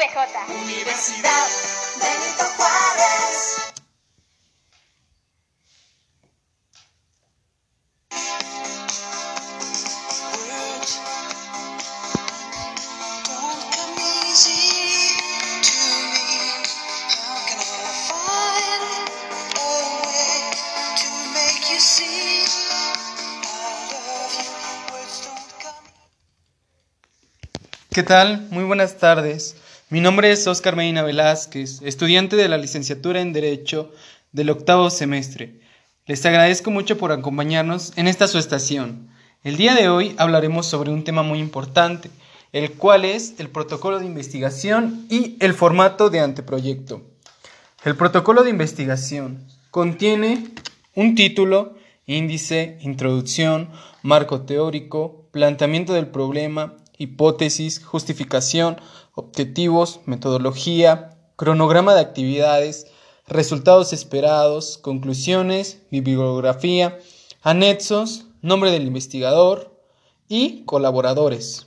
Universidad Benito Juárez. Don't come easy to me. How can I find a way to make you see I love you? Words don't come. ¿Qué tal? Muy buenas tardes. Mi nombre es Oscar Medina Velázquez, estudiante de la licenciatura en Derecho del octavo semestre. Les agradezco mucho por acompañarnos en esta su estación. El día de hoy hablaremos sobre un tema muy importante, el cual es el protocolo de investigación y el formato de anteproyecto. El protocolo de investigación contiene un título, índice, introducción, marco teórico, planteamiento del problema, hipótesis, justificación, objetivos, metodología, cronograma de actividades, resultados esperados, conclusiones, bibliografía, anexos, nombre del investigador y colaboradores.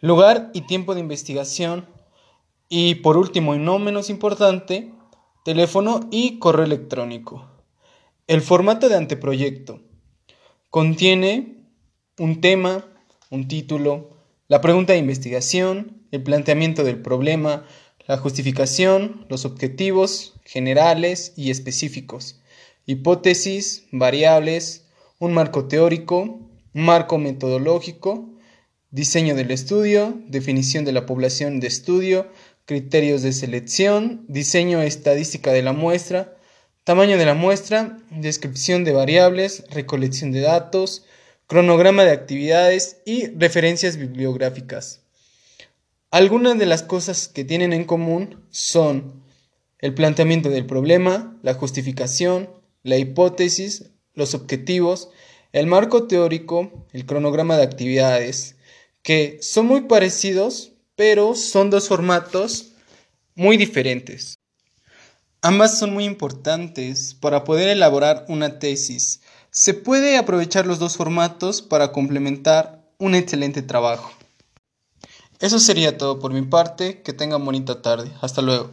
Lugar y tiempo de investigación. Y por último y no menos importante, teléfono y correo electrónico. El formato de anteproyecto contiene un tema, un título, la pregunta de investigación, el planteamiento del problema, la justificación, los objetivos generales y específicos, hipótesis, variables, un marco teórico, marco metodológico, diseño del estudio, definición de la población de estudio, criterios de selección, diseño estadística de la muestra, tamaño de la muestra, descripción de variables, recolección de datos, cronograma de actividades y referencias bibliográficas. Algunas de las cosas que tienen en común son el planteamiento del problema, la justificación, la hipótesis, los objetivos, el marco teórico, el cronograma de actividades, que son muy parecidos, pero son dos formatos muy diferentes. Ambas son muy importantes para poder elaborar una tesis. Se puede aprovechar los dos formatos para complementar un excelente trabajo. Eso sería todo por mi parte, que tengan bonita tarde, hasta luego.